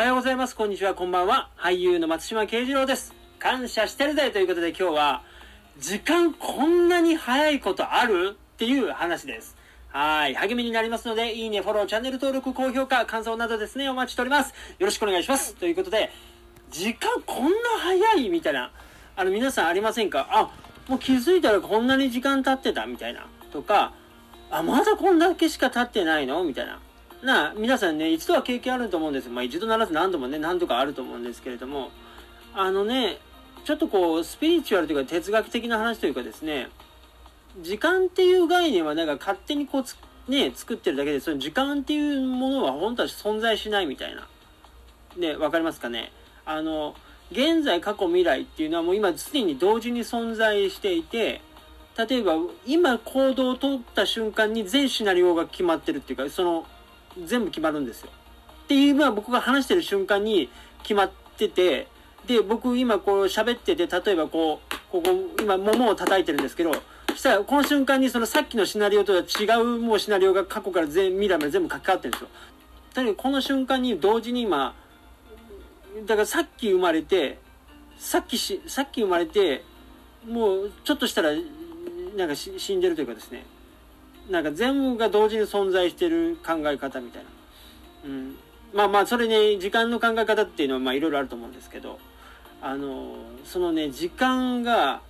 はようございます。こんにちは。こんばんは。俳優の松島慶次郎です。感謝してるぜということで今日は、時間こんなに早いことあるっていう話です。はい。励みになりますので、いいね、フォロー、チャンネル登録、高評価、感想などですね、お待ちしております。よろしくお願いします。ということで、時間こんな早いみたいな、あの、皆さんありませんか？あ、もう気づいたらこんなに時間経ってたみたいな。とか、あ、まだこんだけしか経ってないの？みたいな。な、皆さんね、一度は経験あると思うんです。まあ一度ならず何度もね、何度かあると思うんですけれども、あのね、ちょっとこう、スピリチュアルというか哲学的な話というかですね、時間っていう概念はなんか勝手にこう、ね、作ってるだけで、その時間っていうものは本当は存在しないみたいな。ね、わかりますかね？あの、現在、過去、未来っていうのはもう今すでに同時に存在していて、例えば今行動を取った瞬間に全シナリオが決まってるっていうか、その全部決まるんですよ。っていうのは僕が話してる瞬間に決まってて、で、僕今こう喋ってて、例えばこう、ここ、今桃を叩いてるんですけど、そしたらこの瞬間にそのさっきのシナリオとは違うもうシナリオが過去から全未来まで全部書き換わってるんですよ。とにかくこの瞬間に同時に今、だからさっき生まれて、さっきし、さっき生まれて、もうちょっとしたら、なんか死んでるというかですね。なんか全部が同時に存在してる考え方みたいな。うん。まあまあ、それね、時間の考え方っていうのはまあいろいろあると思うんですけど、あの、そのね、時間が、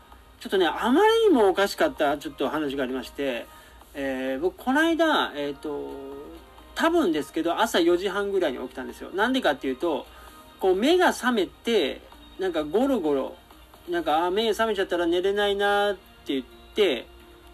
ちょっとね、あまりにもおかしかったちょっと話がありまして、えー僕、この間、えっ、と、多分ですけど、朝4時半ぐらいに起きたんですよ。なんでかっていうと、こう、目が覚めて、なんかゴロゴロ、なんか、あ、目覚めちゃったら寝れないなって言って、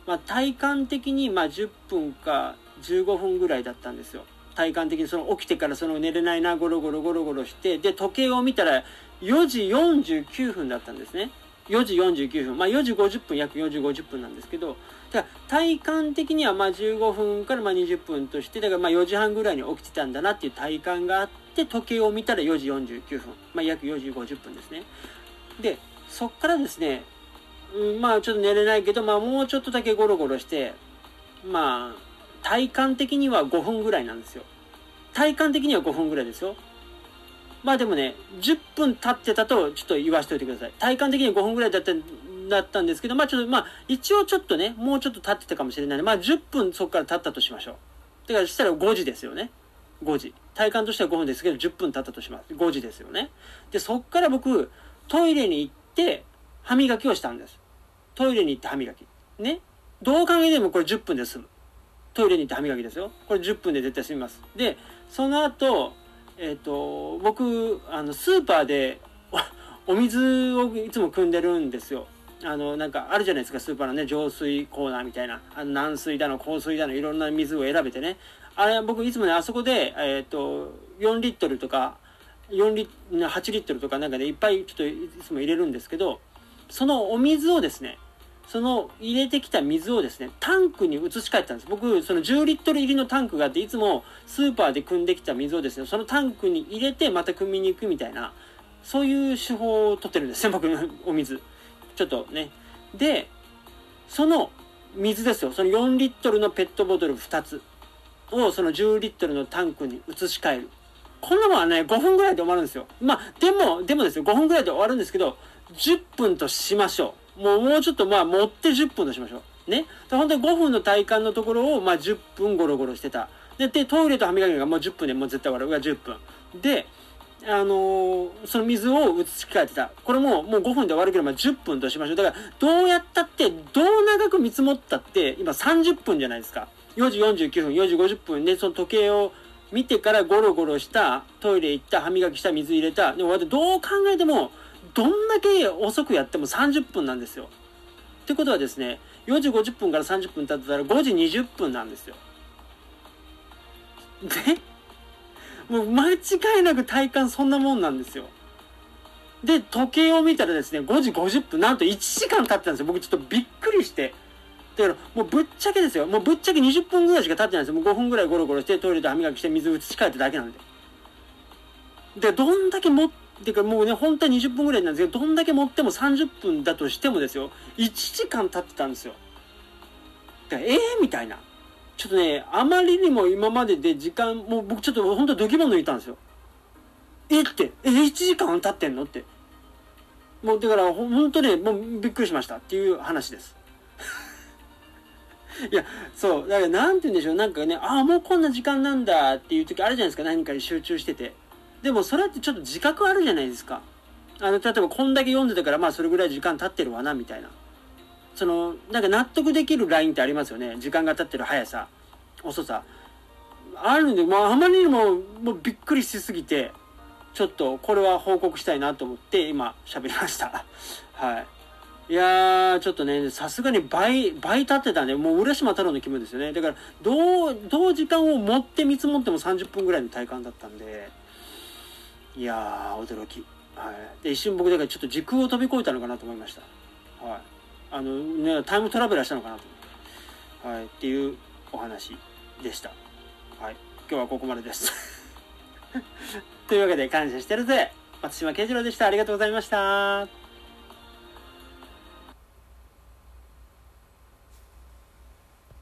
まあ、体感的に、ま、10分か15分ぐらいだったんですよ。体感的にその起きてからその寝れないな、ゴロゴロゴロゴロして、で、時計を見たら4時49分だったんですね。4時49分。まあ、4時50分、約4時50分なんですけど、だ体感的にはま15分からま20分として、だからまあ4時半ぐらいに起きてたんだなっていう体感があって、時計を見たら4時49分。まあ、約4時50分ですね。で、そっからですね、うん、まあちょっと寝れないけど、まあもうちょっとだけゴロゴロして、まあ、体感的には5分ぐらいなんですよ。体感的には5分ぐらいですよ。まあでもね、10分経ってたとちょっと言わせておいてください。体感的には5分ぐらいだっただったんですけど、まあちょっと、まあ一応ちょっとね、もうちょっと経ってたかもしれないので、まあ10分そこから経ったとしましょう。だからしたら5時ですよね。5時。体感としては5分ですけど、10分経ったとします。5時ですよね。で、そっから僕、トイレに行って、歯磨きをしたんです。トイレに行って歯磨き。ね。どう考えてもこれ10分で済む。トイレに行って歯磨きですよ。これ10分で絶対済みます。で、その後、えっ、と、僕、あの、スーパーでお、水をいつも汲んでるんですよ。あの、なんかあるじゃないですか、スーパーのね、浄水コーナーみたいな。あの軟水だの、硬水だの、いろんな水を選べてね。あれ、僕いつもね、あそこで、えっ、と、4リットルとか、4リ8リットルとかなんかね、いっぱいちょっといつも入れるんですけど、そのお水をですね、その入れてきた水をですね、タンクに移し替えたんです。僕、その10リットル入りのタンクがあって、いつもスーパーで汲んできた水をですね、そのタンクに入れてまた汲みに行くみたいな、そういう手法を取ってるんですね、僕のお水。ちょっとね。で、その水ですよ、その4リットルのペットボトル2つをその10リットルのタンクに移し替える。こんなもんはね、5分ぐらいで終わるんですよ。まあ、でも、でもですよ、5分ぐらいで終わるんですけど、10分としましょう。もう、もうちょっとまあ、持って10分としましょう。ね。で本当に5分の体感のところを、まあ、10分ゴロゴロしてた。で、で、トイレと歯磨きがもう10分でもう絶対終わる。が10分。で、あのーその水を移し替えてた。これももう5分で終わるけど、まあ、10分としましょう。だから、どうやったって、どう長く見積もったって、今30分じゃないですか。4時49分、4時50分で、その時計を見てからゴロゴロした、トイレ行った、歯磨きした、水入れた。でも、どう考えても、どんだけ遅くやっても30分なんですよ。ってことはですね、4時50分から30分経ってたら5時20分なんですよ。で、もう間違いなく体感そんなもんなんですよ。で、時計を見たらですね、5時50分、なんと1時間経ってたんですよ。僕ちょっとびっくりして。だから、もうぶっちゃけですよ。もうぶっちゃけ20分ぐらいしか経ってないんですよ。もう5分ぐらいゴロゴロして、トイレで歯磨きして、水移し替えただけなんで。で、どんだけ持ってか、もうね、本当は20分ぐらいなんですけど、どんだけ持っても30分だとしてもですよ、1時間経ってたんですよ。だからええみたいな。ちょっとね、あまりにも今までで時間、もう僕ちょっと本当ドキモ抜いたんですよ。えって、え、1時間経ってんの？って。もう、だから、ほ本当ね、もうびっくりしましたっていう話です。いや、そう、だから、なんて言うんでしょう、なんかね、ああ、もうこんな時間なんだっていう時あるじゃないですか、何かに集中してて。でも、それってちょっと自覚あるじゃないですか。あの、例えば、こんだけ読んでたから、まあ、それぐらい時間経ってるわな、みたいな。その、なんか納得できるラインってありますよね。時間が経ってる速さ、遅さ。あるんで、まあ、あまりにも、もうびっくりしすぎて、ちょっと、これは報告したいなと思って、今、喋りました。はい。いやー、ちょっとね、さすがに倍、倍経ってたんで、もう浦島太郎の気分ですよね。だから、どう、どう時間を持って見積もっても30分ぐらいの体感だったんで、いやー、驚き。はい。で、一瞬僕、だからちょっと時空を飛び越えたのかなと思いました。はい。あの、ね、タイムトラベラーしたのかなと思って。はい。っていうお話でした。はい。今日はここまでです。というわけで、感謝してるぜ。松島慶次郎でした。ありがとうございました。